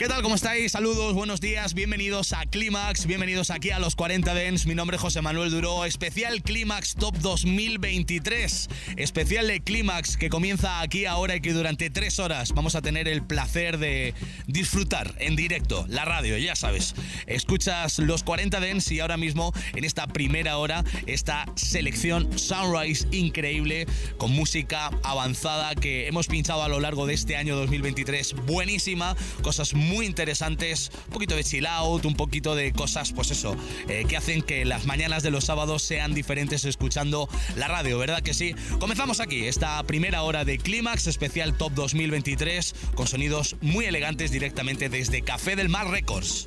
¿Qué tal? ¿Cómo estáis? Saludos, buenos días, bienvenidos a Clímax, bienvenidos aquí a los 40 Dens. Mi nombre es José Manuel Duró, especial Clímax Top 2023. Especial de Clímax que comienza aquí ahora y que durante tres horas vamos a tener el placer de disfrutar en directo la radio, ya sabes. Escuchas los 40 Dens y ahora mismo en esta primera hora esta selección Sunrise increíble con música avanzada que hemos pinchado a lo largo de este año 2023. Buenísima, cosas muy interesantes, un poquito de chill out, un poquito de cosas, pues eso, eh, que hacen que las mañanas de los sábados sean diferentes escuchando la radio, ¿verdad que sí? Comenzamos aquí, esta primera hora de Clímax especial Top 2023 con sonidos muy elegantes directamente desde Café del Mar Records.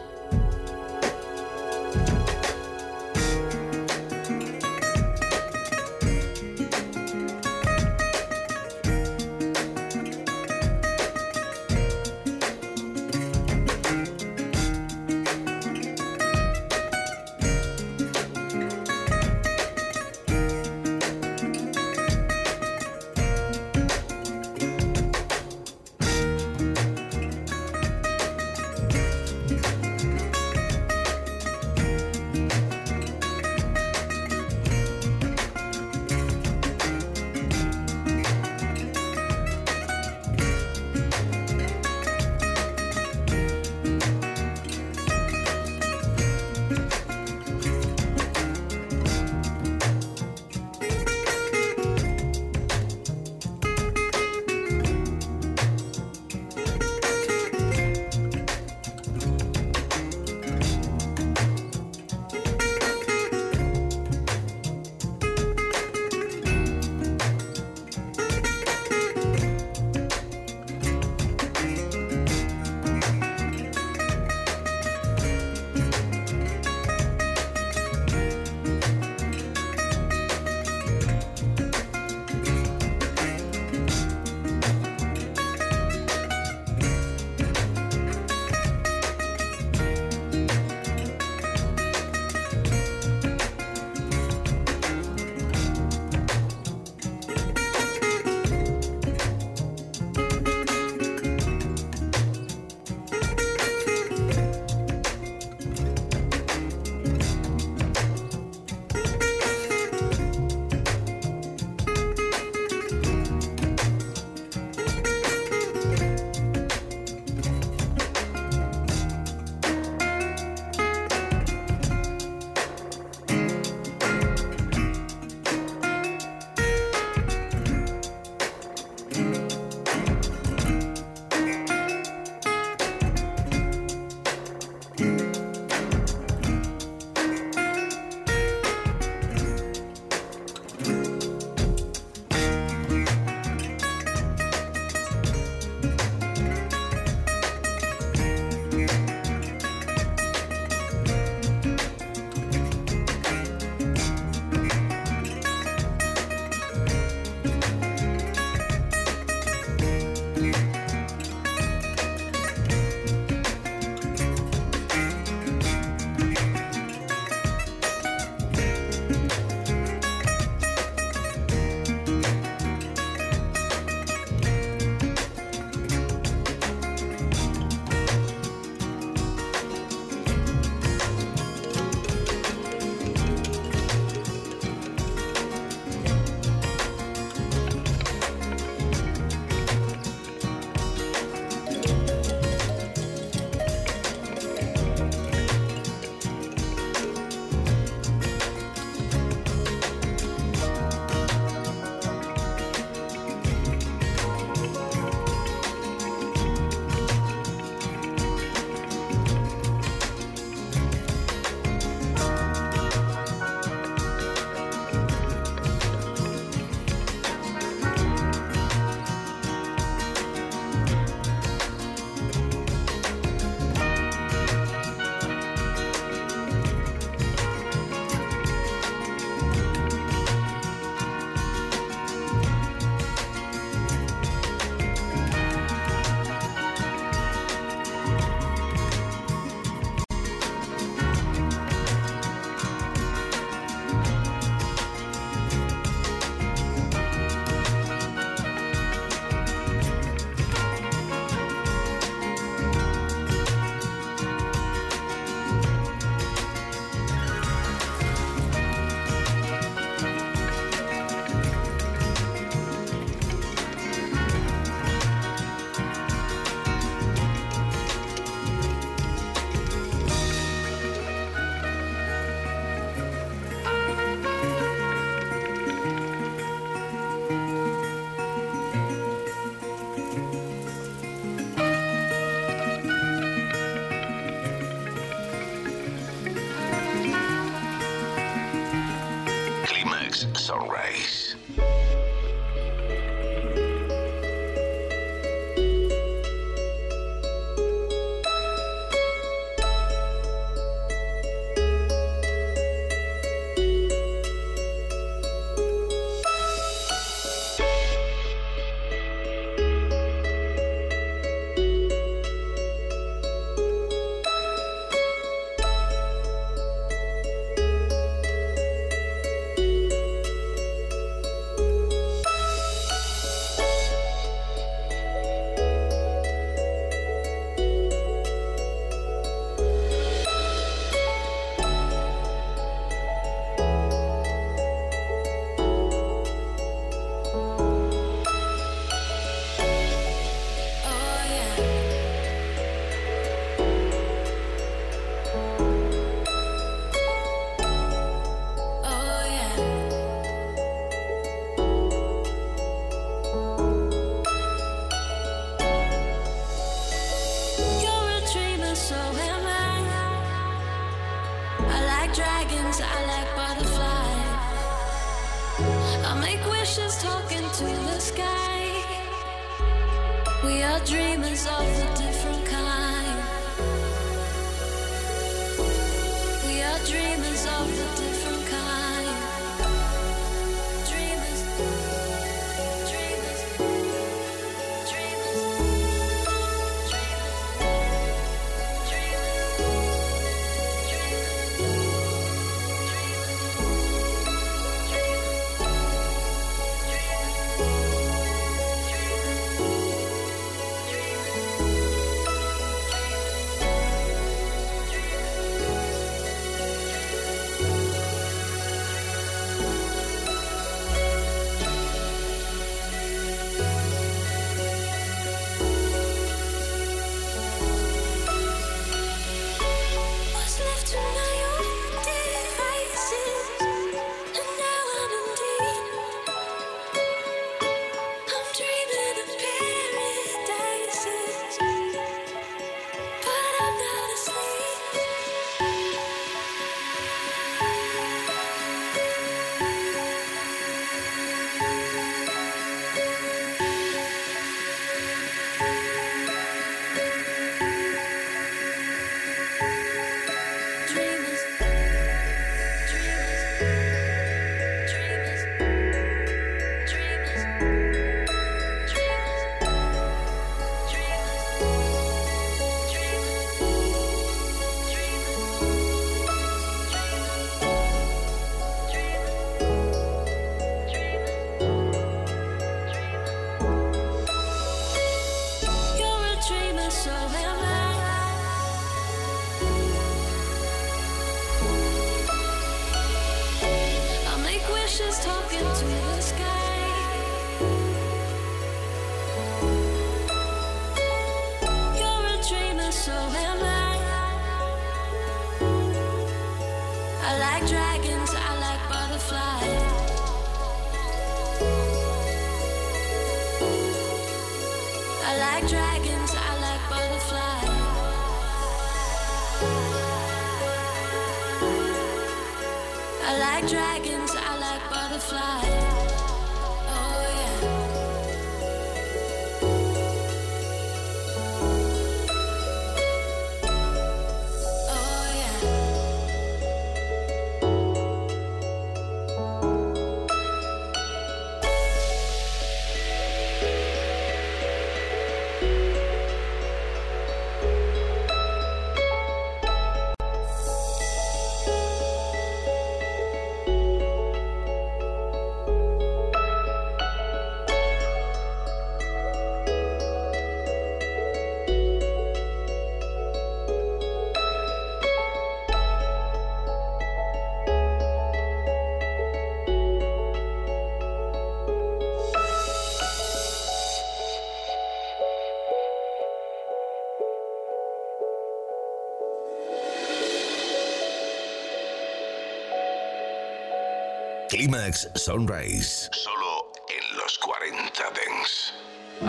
Climax Sunrise. Solo en los 40 Dents. I'll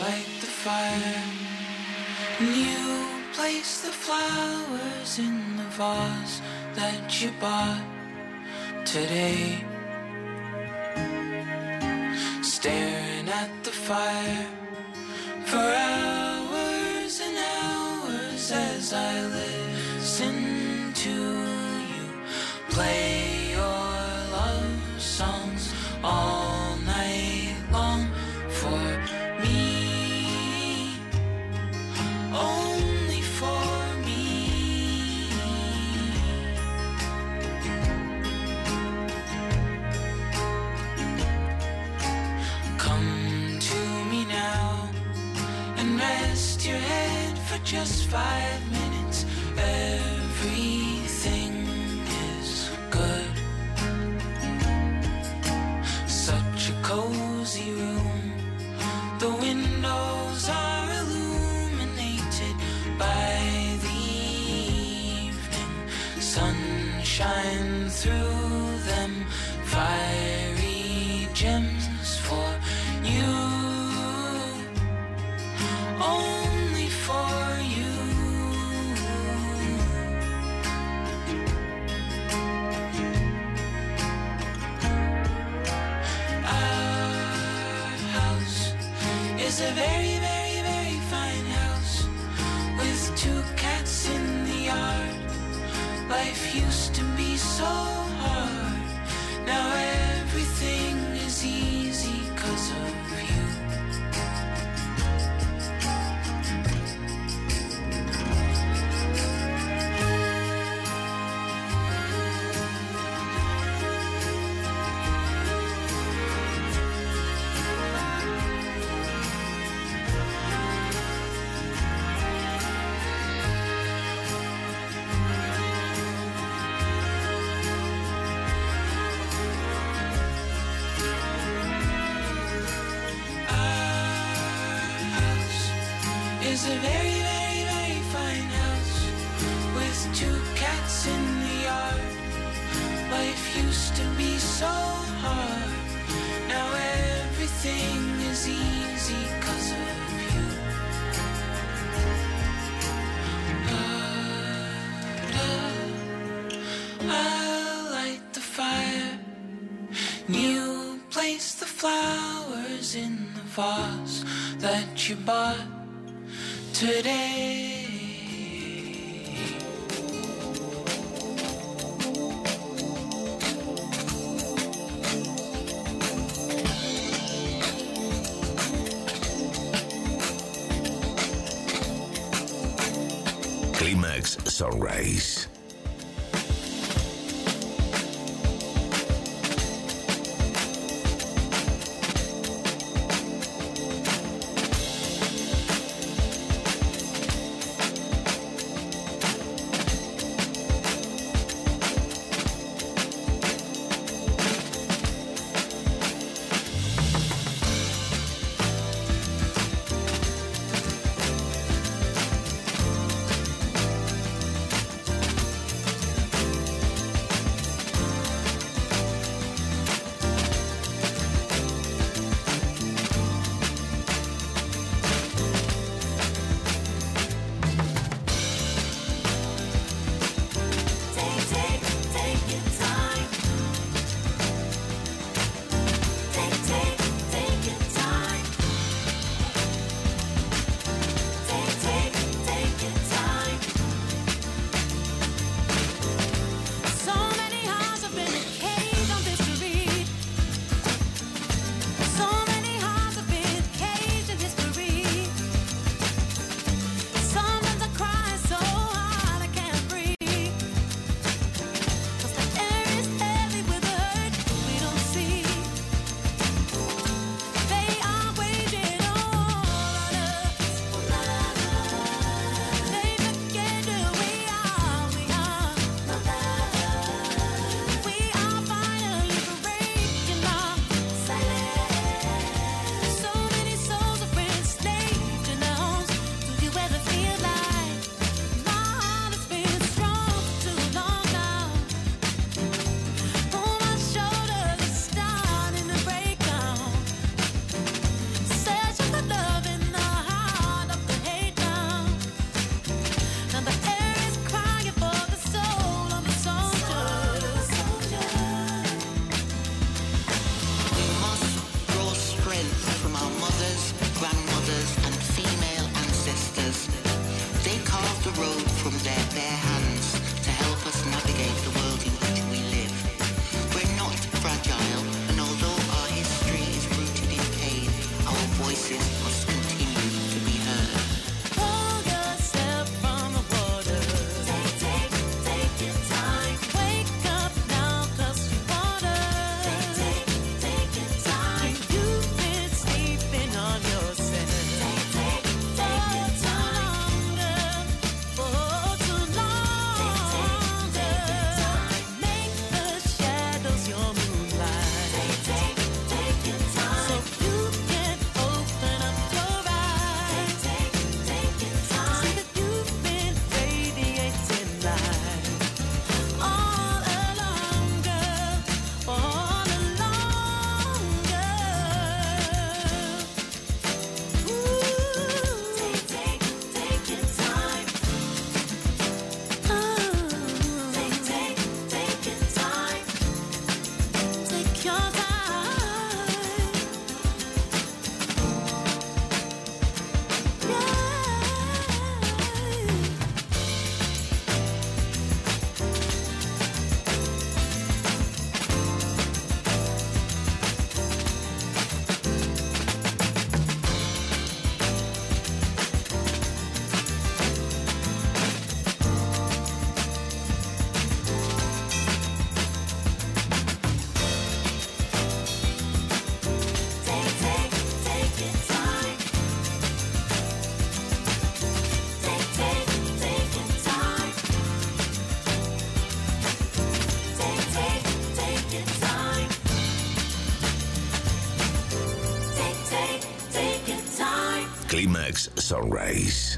light the fire. And you place the flowers in the vase that you bought today. Sunrise. Climax Sunrise.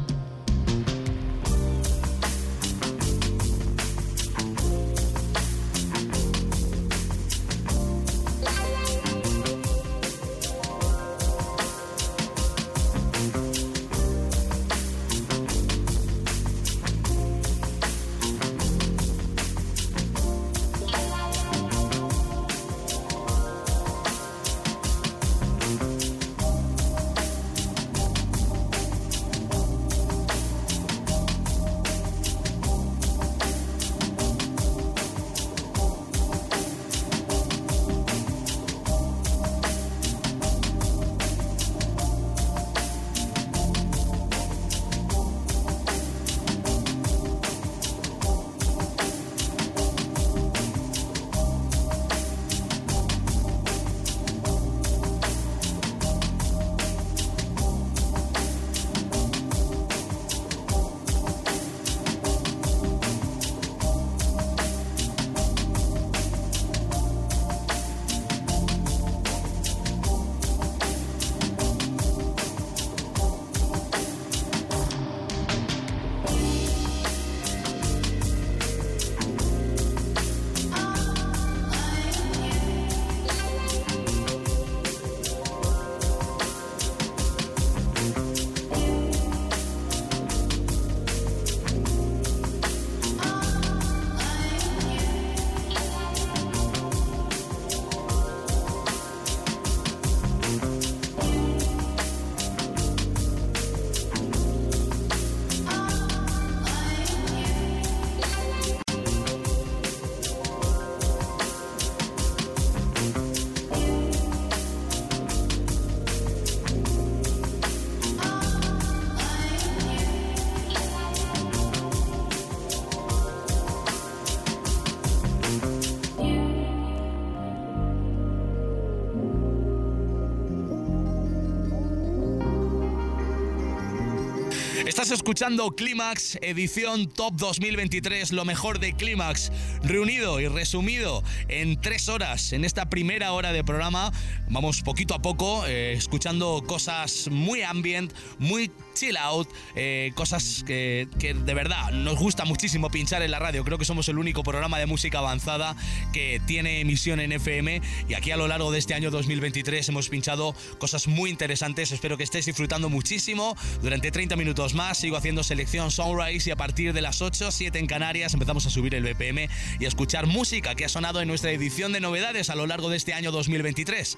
Escuchando Clímax, edición Top 2023, lo mejor de Clímax, reunido y resumido en tres horas en esta primera hora de programa. Vamos poquito a poco, eh, escuchando cosas muy ambient, muy chill out, eh, cosas que, que, de verdad nos gusta muchísimo pinchar en la radio. Creo que somos el único programa de música avanzada que tiene emisión en FM y aquí a lo largo de este año 2023 hemos pinchado cosas muy interesantes. Espero que estéis disfrutando muchísimo durante 30 minutos más. Sigo haciendo selección Sunrise y a partir de las 8, 7 en Canarias empezamos a subir el BPM y a escuchar música que ha sonado en nuestra edición de novedades a lo largo de este año 2023.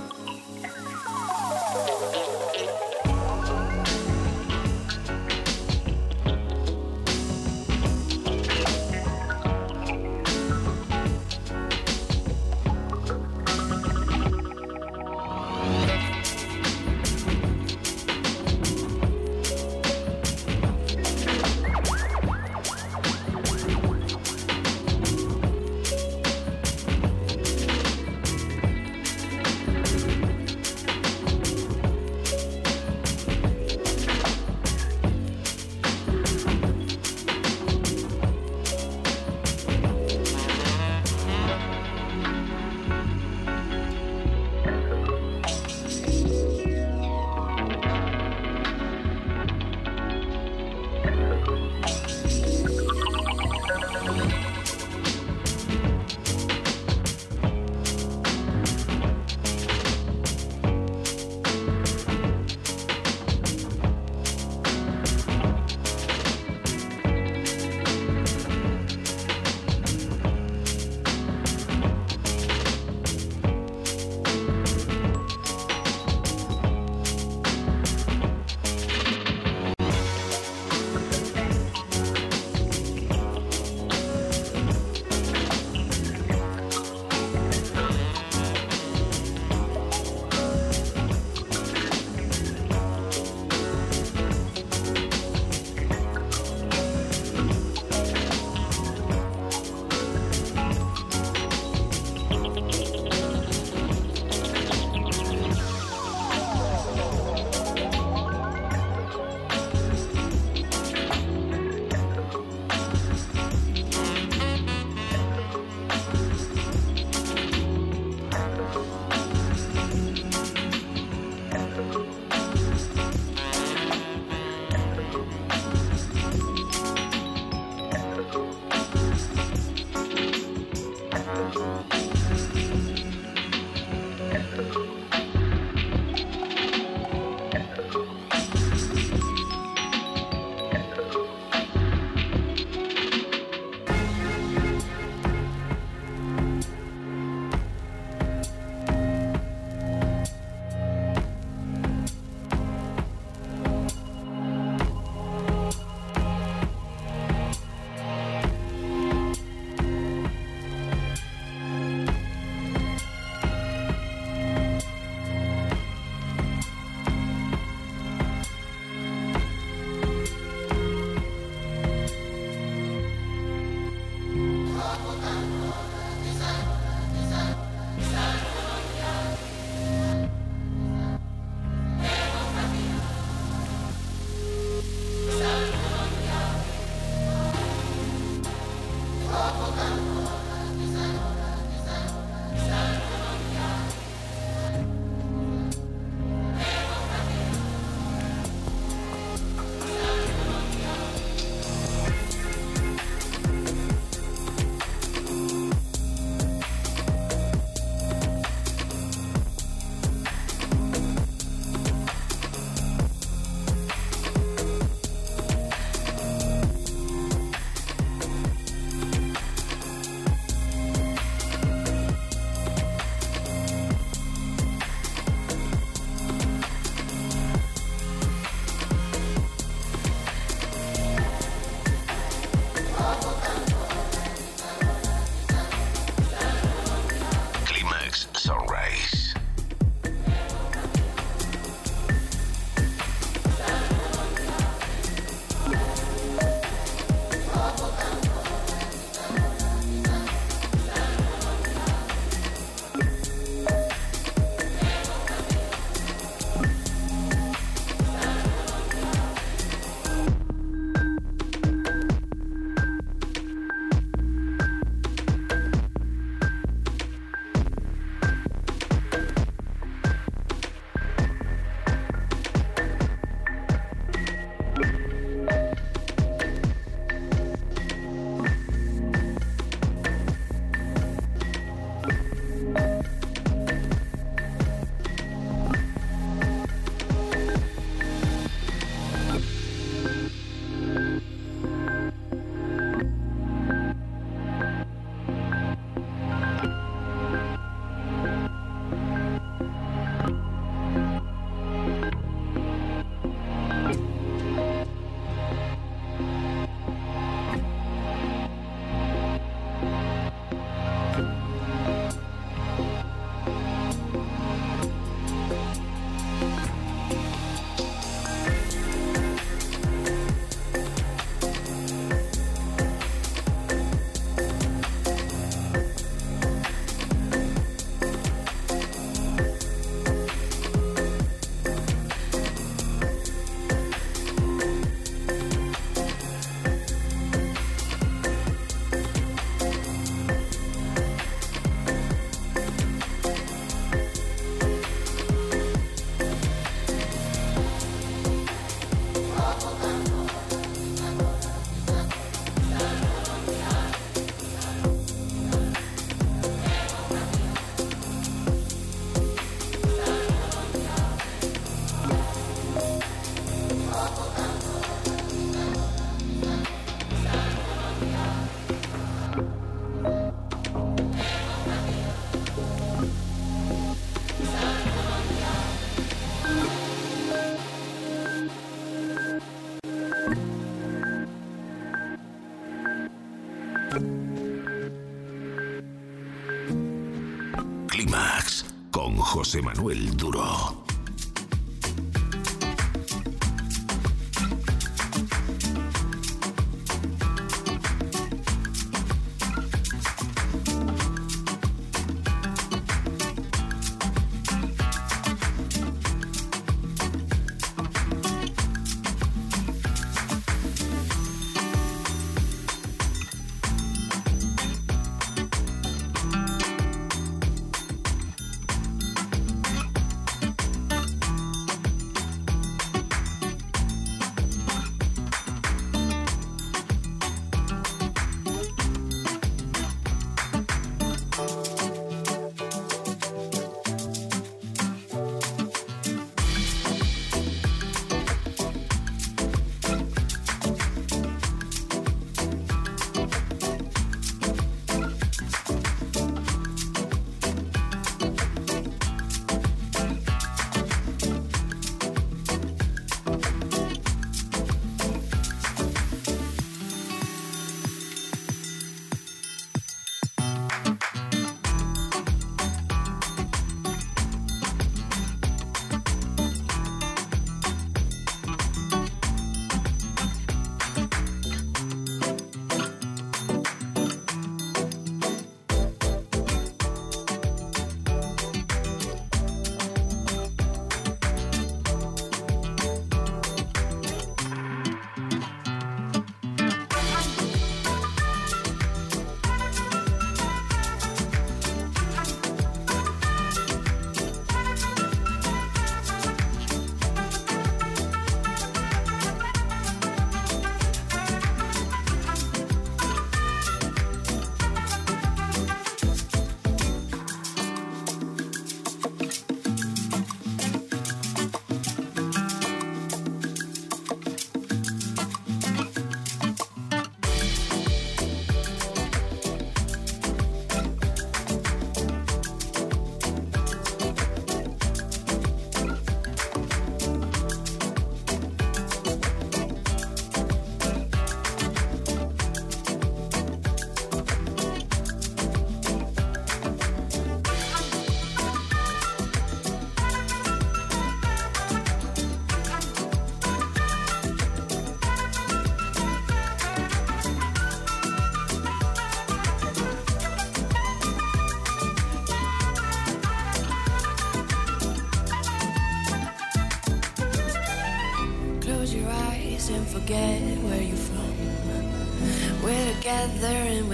José Manuel Duro.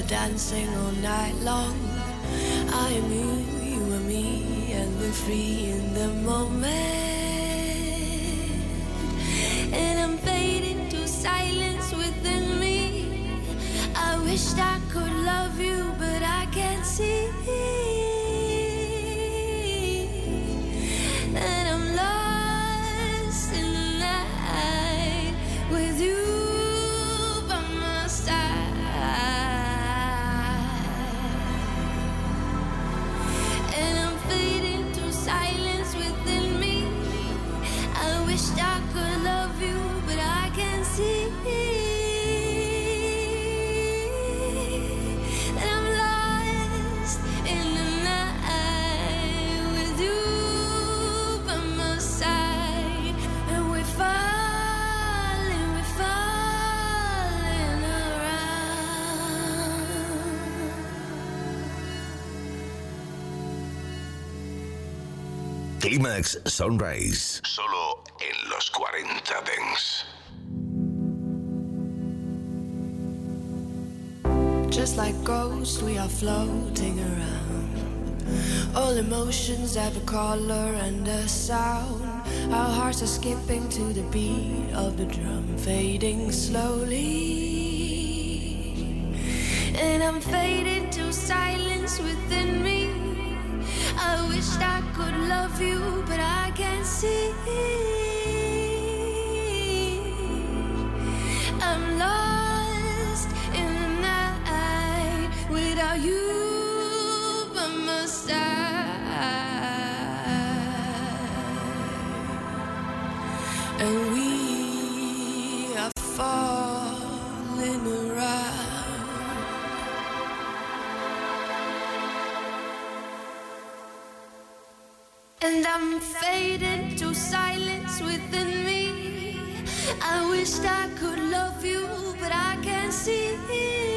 Dancing all night long. I am you, you are me, and we're free in the moment. And I'm fading to silence within me. I wished I could love you, Climax Sunrise. Solo en los 40 Dents. Just like ghosts, we are floating around. All emotions have a color and a sound. Our hearts are skipping to the beat of the drum, fading slowly. And I'm fading to silence within me. I wished I could love you, but I can't see. I'm lost in the night without you by my side. and I'm fading to silence within me. I wished I could love you, but I can't see.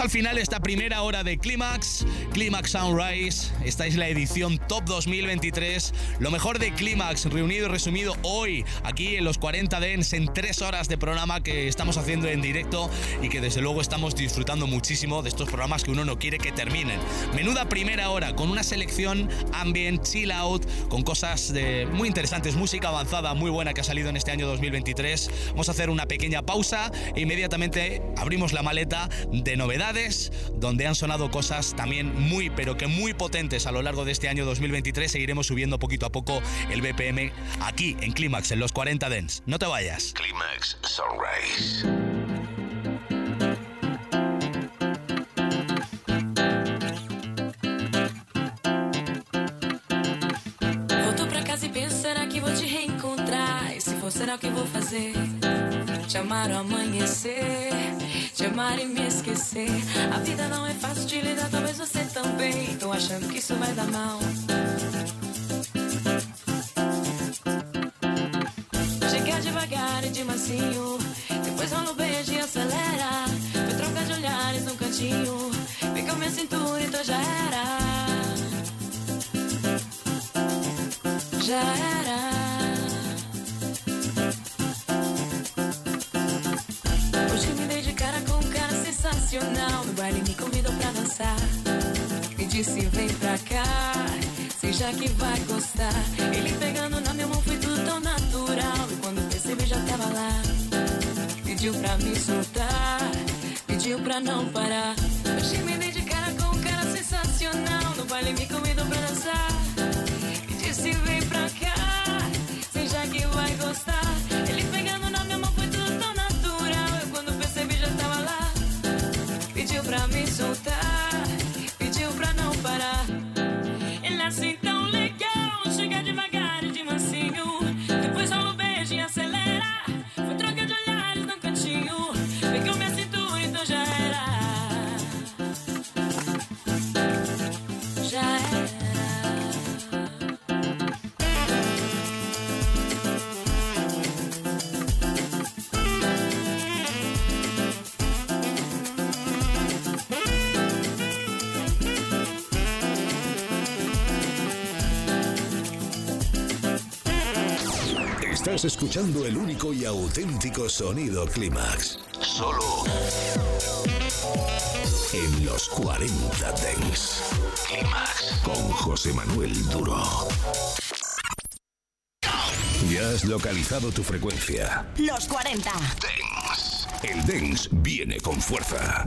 Al final esta primera hora de Clímax, Clímax Sunrise. Esta es la edición Top 2023. Lo mejor de Clímax, reunido y resumido hoy, aquí en los 40 Dens, en tres horas de programa que estamos haciendo en directo y que desde luego estamos disfrutando muchísimo de estos programas que uno no quiere que terminen. Menuda primera hora, con una selección ambient, chill out, con cosas de muy interesantes, música avanzada muy buena que ha salido en este año 2023. Vamos a hacer una pequeña pausa e inmediatamente abrimos la maleta de novedades, donde han sonado cosas también muy, pero que muy potentes a lo largo de este año 2023. Seguiremos subiendo poquito a poco el BPM aquí en Clímax, en los 40 Dens. No te vayas. Clímax Sunrise. Será o que vou fazer? Te amar ao amanhecer, te amar e me esquecer. A vida não é fácil de lidar, vai dar mal. Chega devagar e de macio, depois rola o beijo e acelera. Foi troca de olhares no cantinho, pegou minha cintura, então já era. já era. Hoje me dei de cara com um cara sensacional. No baile me convidou pra dançar. Me disse: que vai gostar. Ele pegando na minha mão foi tudo tão natural. E quando percebi, já tava lá. Pediu pra me soltar, pediu pra não parar. Hoje me dei de cara com um cara sensacional. No baile me convidou Estás escuchando el único y auténtico sonido Clímax. Solo en los 40 Dents. Clímax con José Manuel Duro. Ya has localizado tu frecuencia. Los 40. Dance. El Dance viene con fuerza.